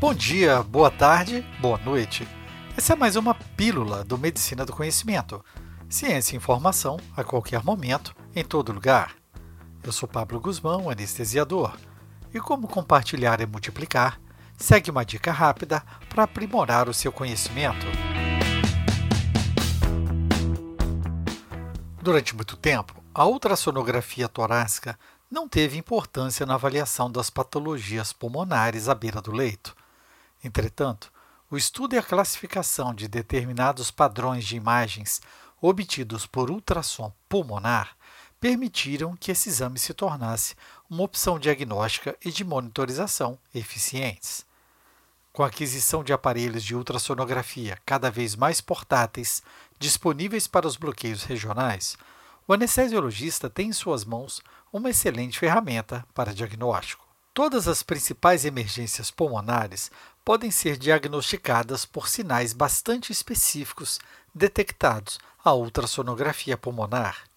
Bom dia, boa tarde, boa noite. Essa é mais uma pílula do Medicina do Conhecimento. Ciência e informação a qualquer momento, em todo lugar. Eu sou Pablo Guzmão, anestesiador. E como compartilhar e multiplicar, segue uma dica rápida para aprimorar o seu conhecimento. Durante muito tempo, a ultrassonografia torácica não teve importância na avaliação das patologias pulmonares à beira do leito. Entretanto, o estudo e a classificação de determinados padrões de imagens obtidos por ultrassom pulmonar permitiram que esse exame se tornasse uma opção diagnóstica e de monitorização eficientes. Com a aquisição de aparelhos de ultrassonografia cada vez mais portáteis, disponíveis para os bloqueios regionais, o anestesiologista tem em suas mãos uma excelente ferramenta para diagnóstico. Todas as principais emergências pulmonares podem ser diagnosticadas por sinais bastante específicos detectados à ultrassonografia pulmonar.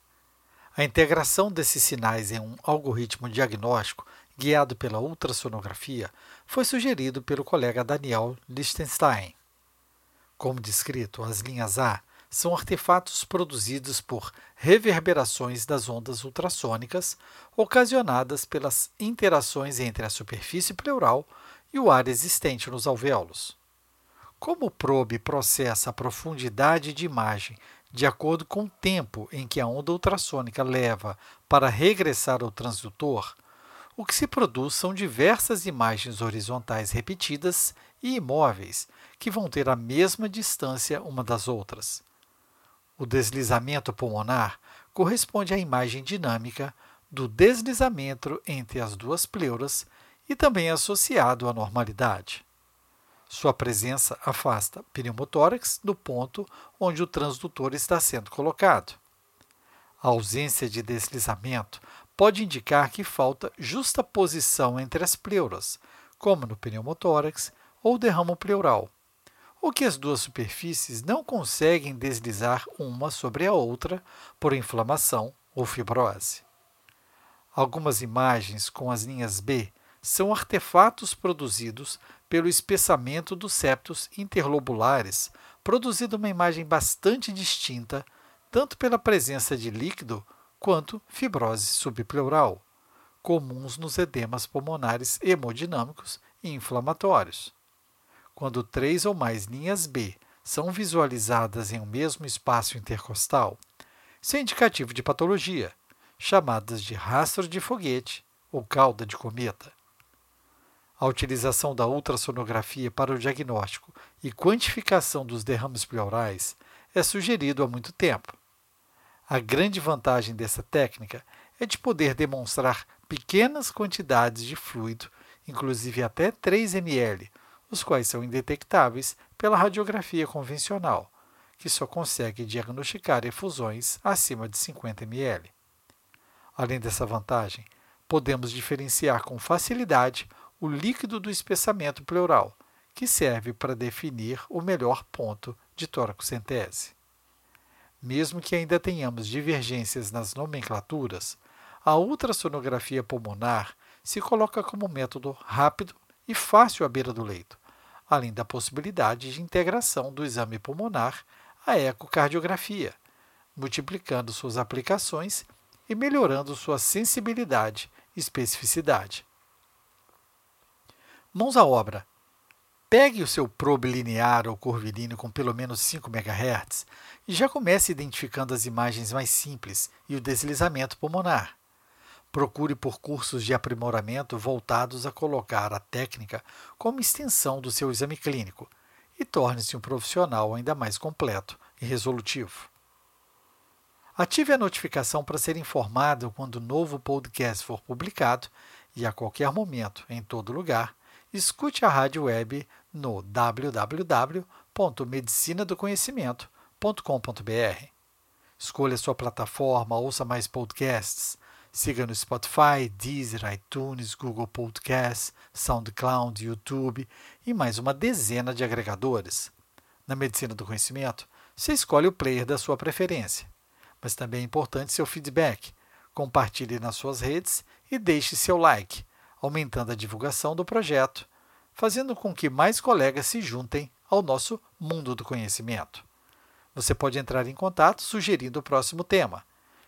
A integração desses sinais em um algoritmo diagnóstico guiado pela ultrassonografia foi sugerido pelo colega Daniel Lichtenstein. Como descrito, as linhas A são artefatos produzidos por reverberações das ondas ultrassônicas ocasionadas pelas interações entre a superfície pleural e o ar existente nos alvéolos. Como o probe processa a profundidade de imagem de acordo com o tempo em que a onda ultrassônica leva para regressar ao transdutor, o que se produz são diversas imagens horizontais repetidas e imóveis que vão ter a mesma distância uma das outras. O deslizamento pulmonar corresponde à imagem dinâmica do deslizamento entre as duas pleuras e também é associado à normalidade. Sua presença afasta pneumotórax do ponto onde o transdutor está sendo colocado. A ausência de deslizamento pode indicar que falta justa posição entre as pleuras, como no pneumotórax ou derramo pleural ou que as duas superfícies não conseguem deslizar uma sobre a outra por inflamação ou fibrose. Algumas imagens com as linhas B são artefatos produzidos pelo espessamento dos septos interlobulares, produzindo uma imagem bastante distinta, tanto pela presença de líquido quanto fibrose subpleural, comuns nos edemas pulmonares hemodinâmicos e inflamatórios. Quando três ou mais linhas B são visualizadas em um mesmo espaço intercostal, isso é indicativo de patologia, chamadas de rastro de foguete ou cauda de cometa. A utilização da ultrassonografia para o diagnóstico e quantificação dos derrames pleurais é sugerido há muito tempo. A grande vantagem dessa técnica é de poder demonstrar pequenas quantidades de fluido, inclusive até 3 ml, os quais são indetectáveis pela radiografia convencional, que só consegue diagnosticar efusões acima de 50 ml. Além dessa vantagem, podemos diferenciar com facilidade o líquido do espessamento pleural, que serve para definir o melhor ponto de toracocentese. Mesmo que ainda tenhamos divergências nas nomenclaturas, a ultrassonografia pulmonar se coloca como método rápido e fácil à beira do leito, além da possibilidade de integração do exame pulmonar à ecocardiografia, multiplicando suas aplicações e melhorando sua sensibilidade e especificidade. Mãos à obra. Pegue o seu probe linear ou curvilíneo com pelo menos 5 MHz e já comece identificando as imagens mais simples e o deslizamento pulmonar. Procure por cursos de aprimoramento voltados a colocar a técnica como extensão do seu exame clínico e torne-se um profissional ainda mais completo e resolutivo. Ative a notificação para ser informado quando o novo podcast for publicado e a qualquer momento, em todo lugar, escute a rádio web no www.medicinadoconhecimento.com.br. Escolha sua plataforma, ouça mais podcasts Siga no Spotify, Deezer, iTunes, Google Podcasts, SoundCloud, YouTube e mais uma dezena de agregadores. Na medicina do conhecimento, você escolhe o player da sua preferência. Mas também é importante seu feedback. Compartilhe nas suas redes e deixe seu like, aumentando a divulgação do projeto. fazendo com que mais colegas se juntem ao nosso mundo do conhecimento. Você pode entrar em contato sugerindo o próximo tema.